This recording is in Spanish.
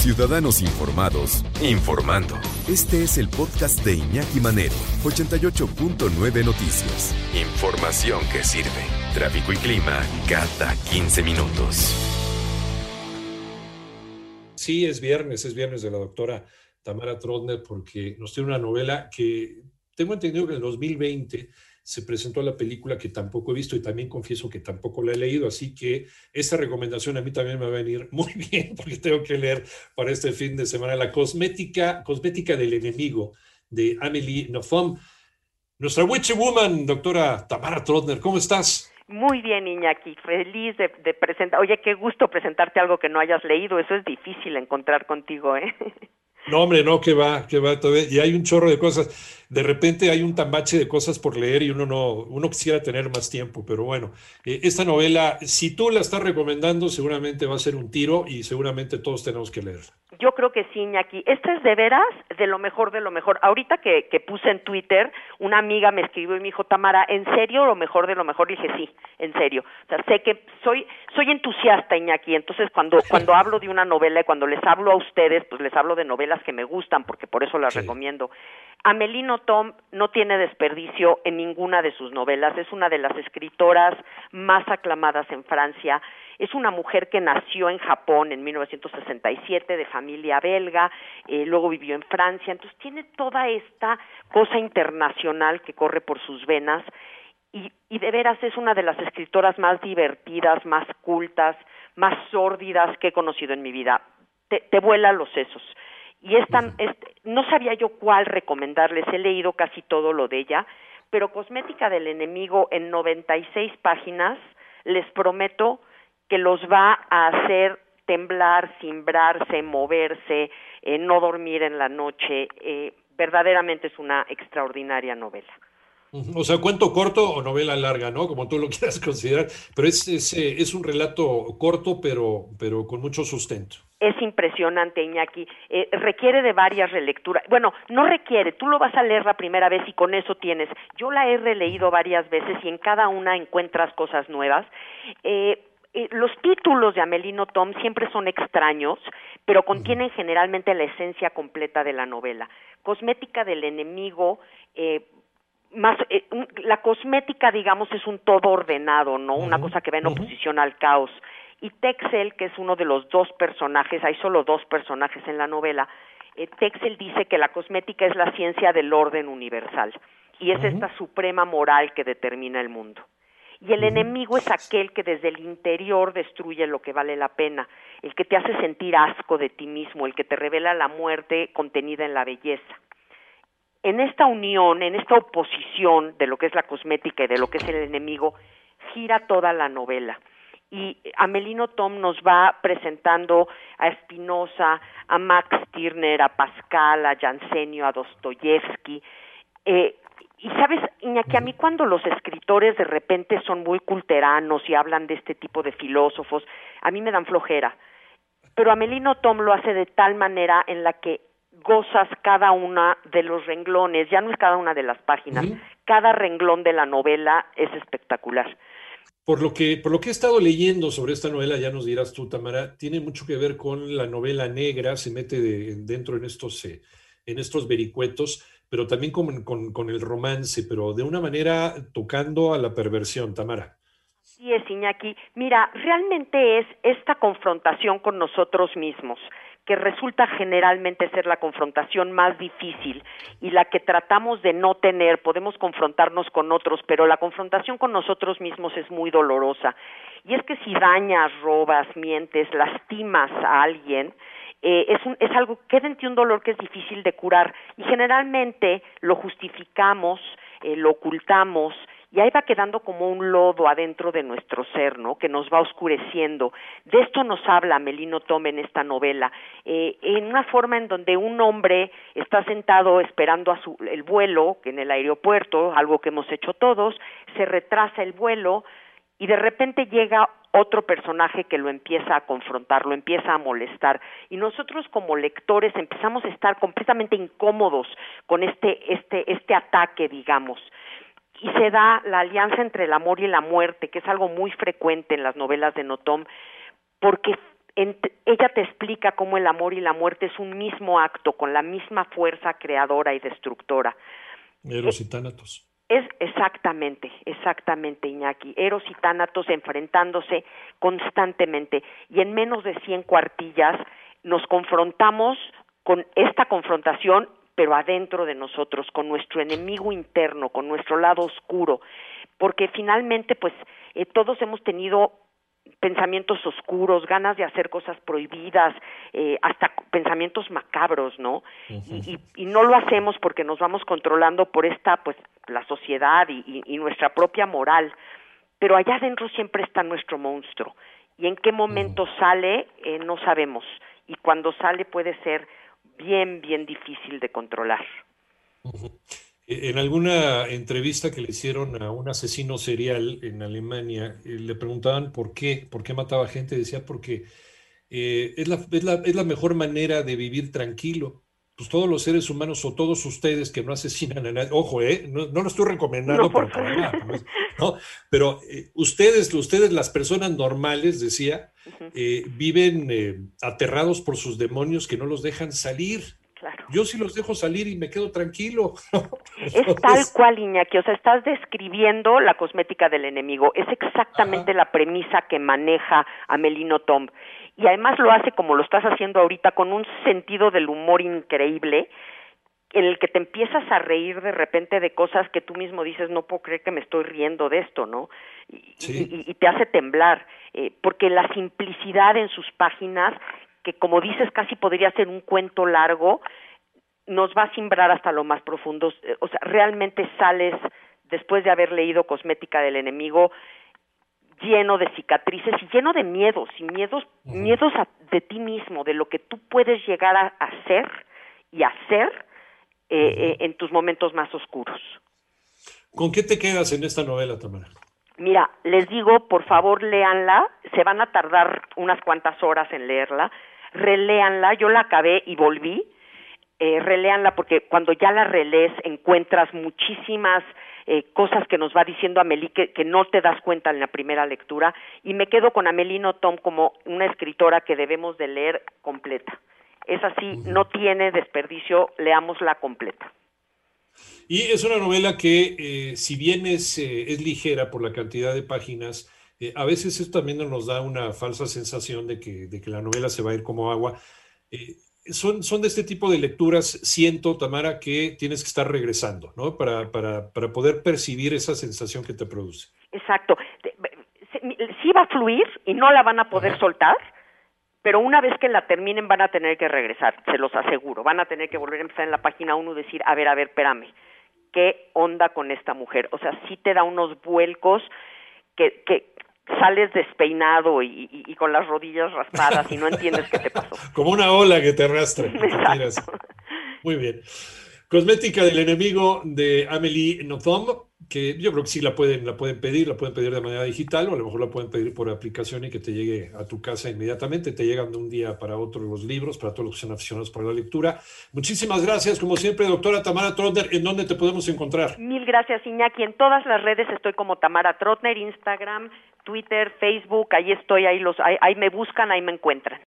Ciudadanos Informados, informando. Este es el podcast de Iñaki Manero, 88.9 Noticias. Información que sirve. Tráfico y clima cada 15 minutos. Sí, es viernes, es viernes de la doctora Tamara Trotner porque nos tiene una novela que tengo entendido que en el 2020 se presentó la película que tampoco he visto y también confieso que tampoco la he leído, así que esta recomendación a mí también me va a venir muy bien porque tengo que leer para este fin de semana La cosmética, cosmética del enemigo de Amelie Nothomb. Nuestra Witch Woman, doctora Tamara Trotner, ¿cómo estás? Muy bien, Iñaki, feliz de, de presentar. Oye, qué gusto presentarte algo que no hayas leído, eso es difícil encontrar contigo, ¿eh? No, hombre, no, que va, que va todavía. Y hay un chorro de cosas. De repente hay un tambache de cosas por leer y uno no, uno quisiera tener más tiempo, pero bueno, eh, esta novela, si tú la estás recomendando, seguramente va a ser un tiro y seguramente todos tenemos que leerla. Yo creo que sí, Iñaki. Esta es de veras de lo mejor de lo mejor. Ahorita que, que puse en Twitter, una amiga me escribió y me dijo, Tamara, ¿en serio lo mejor de lo mejor? Y dije, sí, en serio. O sea, sé que soy, soy entusiasta, Iñaki. Entonces, cuando, cuando hablo de una novela y cuando les hablo a ustedes, pues les hablo de novelas que me gustan, porque por eso las Sí. recomiendo. Amelino Tom no tiene desperdicio en ninguna de sus novelas. Es una de las escritoras más aclamadas en Francia. Es una mujer que nació en Japón en 1967 de familia belga, eh, luego vivió en Francia, entonces tiene toda esta cosa internacional que corre por sus venas y, y de veras es una de las escritoras más divertidas, más cultas, más sórdidas que he conocido en mi vida. Te, te vuela los sesos. Y esta, este, no sabía yo cuál recomendarles, he leído casi todo lo de ella, pero Cosmética del Enemigo en 96 páginas, les prometo que los va a hacer temblar, cimbrarse, moverse, eh, no dormir en la noche. Eh, verdaderamente es una extraordinaria novela. O sea, cuento corto o novela larga, ¿no? Como tú lo quieras considerar, pero es, es, eh, es un relato corto, pero, pero con mucho sustento. Es impresionante, Iñaki. Eh, requiere de varias relecturas. Bueno, no requiere. Tú lo vas a leer la primera vez y con eso tienes. Yo la he releído varias veces y en cada una encuentras cosas nuevas. Eh, eh, los títulos de Amelino Tom siempre son extraños, pero contienen generalmente la esencia completa de la novela. Cosmética del enemigo, eh, más eh, un- la cosmética, digamos, es un todo ordenado, ¿no? Una cosa que va en oposición al caos. Y Texel, que es uno de los dos personajes, hay solo dos personajes en la novela, eh, Texel dice que la cosmética es la ciencia del orden universal y es Ujú. esta suprema moral que determina el mundo. Y el enemigo es aquel que desde el interior destruye lo que vale la pena, el que te hace sentir asco de ti mismo, el que te revela la muerte contenida en la belleza. En esta unión, en esta oposición de lo que es la cosmética y de lo que es el enemigo, gira toda la novela. Y Amelino Tom nos va presentando a Spinoza, a Max Stirner, a Pascal, a Jansenio, a Dostoyevsky. Eh, y sabes, Iñaki, a mí cuando los escritores de repente son muy culteranos y hablan de este tipo de filósofos, a mí me dan flojera. Pero Amelino Tom lo hace de tal manera en la que gozas cada una de los renglones, ya no es cada una de las páginas, cada renglón de la novela es espectacular. Por lo que, por lo que he estado leyendo sobre esta novela, ya nos dirás tú, Tamara, tiene mucho que ver con la novela negra, se mete de- dentro en estos, eh, en estos vericuetos, pero también con, con- con el romance, pero de una manera tocando a la perversión, Tamara. Sí, es Iñaki. Mira, realmente es esta confrontación con nosotros mismos, que resulta generalmente ser la confrontación más difícil y la que tratamos de no tener. Podemos confrontarnos con otros, pero la confrontación con nosotros mismos es muy dolorosa. Y es que si dañas, robas, mientes, lastimas a alguien, eh, es, un, es algo, queda en ti un dolor que es difícil de curar y generalmente lo justificamos, eh, lo ocultamos y ahí va quedando como un lodo adentro de nuestro ser, ¿no? Que nos va oscureciendo. De esto nos habla Melino Tome en esta novela, eh, en una forma en donde un hombre está sentado esperando a su, el vuelo en el aeropuerto, algo que hemos hecho todos, se retrasa el vuelo y de repente llega otro personaje que lo empieza a confrontar, lo empieza a molestar y nosotros como lectores empezamos a estar completamente incómodos con este este este ataque, digamos. Y se da la alianza entre el amor y la muerte, que es algo muy frecuente en las novelas de Notom, porque ella te explica cómo el amor y la muerte es un mismo acto con la misma fuerza creadora y destructora. Eros y Tánatos. Es exactamente, exactamente, Iñaki. Eros y Tánatos enfrentándose constantemente. Y en menos de 100 cuartillas nos confrontamos con esta confrontación, pero adentro de nosotros, con nuestro enemigo interno, con nuestro lado oscuro. Porque finalmente, pues, eh, todos hemos tenido pensamientos oscuros, ganas de hacer cosas prohibidas, eh, hasta pensamientos macabros, ¿no? y, y, no lo hacemos porque nos vamos controlando por esta, pues, la sociedad y, y nuestra propia moral. Pero allá adentro siempre está nuestro monstruo. Y en qué momento sale, eh, no sabemos. Y cuando sale puede ser bien, bien difícil de controlar. En alguna entrevista que le hicieron a un asesino serial en Alemania, eh, le preguntaban por qué, por qué mataba gente. Decía, porque eh, es, la, es, la, es, la, mejor manera de vivir tranquilo. Pues todos los seres humanos o todos ustedes que no asesinan a nadie, ojo, eh, no, no lo estoy recomendando no, para nada, ¿no? pero eh, ustedes, ustedes, las personas normales, decía, -huh. viven aterrados por sus demonios que no los dejan salir. Claro. Yo sí los dejo salir y me quedo tranquilo. Entonces... Es tal cual, Iñaki, o sea, estás describiendo la cosmética del enemigo. Es exactamente Ajá. la premisa que maneja Amelino Tom. Y además lo hace como lo estás haciendo ahorita, con un sentido del humor increíble, en el que te empiezas a reír de repente de cosas que tú mismo dices, no puedo creer que me estoy riendo de esto, ¿no? Y, sí. y, y te hace temblar, eh, porque la simplicidad en sus páginas que como dices casi podría ser un cuento largo, nos va a simbrar hasta lo más profundo. O sea, realmente sales después de haber leído Cosmética del Enemigo lleno de cicatrices y lleno de miedos, y miedos, uh -huh. miedos a, de ti mismo, de lo que tú puedes llegar a hacer y hacer eh, uh -huh. eh, en tus momentos más oscuros. ¿Con qué te quedas en esta novela, Tamara? Mira, les digo, por favor, léanla, se van a tardar unas cuantas horas en leerla, reléanla, yo la acabé y volví, eh, reléanla porque cuando ya la relees encuentras muchísimas eh, cosas que nos va diciendo Amelie que, que, no te das cuenta en la primera lectura y me quedo con Amelino Tom como una escritora que debemos de leer completa. Es así, no tiene desperdicio, leámosla completa. Y es una novela que, eh, si bien es, eh, es, ligera por la cantidad de páginas, eh, a veces esto también nos da una falsa sensación de que, de que la novela se va a ir como agua. Eh, son, son de este tipo de lecturas, siento, Tamara, que tienes que estar regresando, ¿no? Para, para, para poder percibir esa sensación que te produce. Exacto. Sí va a fluir y no la van a poder Ajá. soltar, pero una vez que la terminen van a tener que regresar, se los aseguro. Van a tener que volver a empezar en la página 1 y decir, a ver, a ver, espérame, ¿qué onda con esta mujer? O sea, sí te da unos vuelcos que, que sales despeinado y, y, y, con las rodillas raspadas y no entiendes qué te pasó. Como una ola que te arrastra. Muy bien. Cosmética del enemigo de Amelie Nothomb, que yo creo que sí la pueden, la pueden pedir, la pueden pedir de manera digital o a lo mejor la pueden pedir por aplicación y que te llegue a tu casa inmediatamente. Te llegan de un día para otro los libros, para todos los que son aficionados por la lectura. Muchísimas gracias, como siempre, doctora Tamara Trotner. ¿En dónde te podemos encontrar? Mil gracias, Iñaki. En todas las redes estoy como Tamara Trotner, Instagram, Twitter, Facebook, ahí estoy, ahí, los, ahí, ahí me buscan, ahí me encuentran.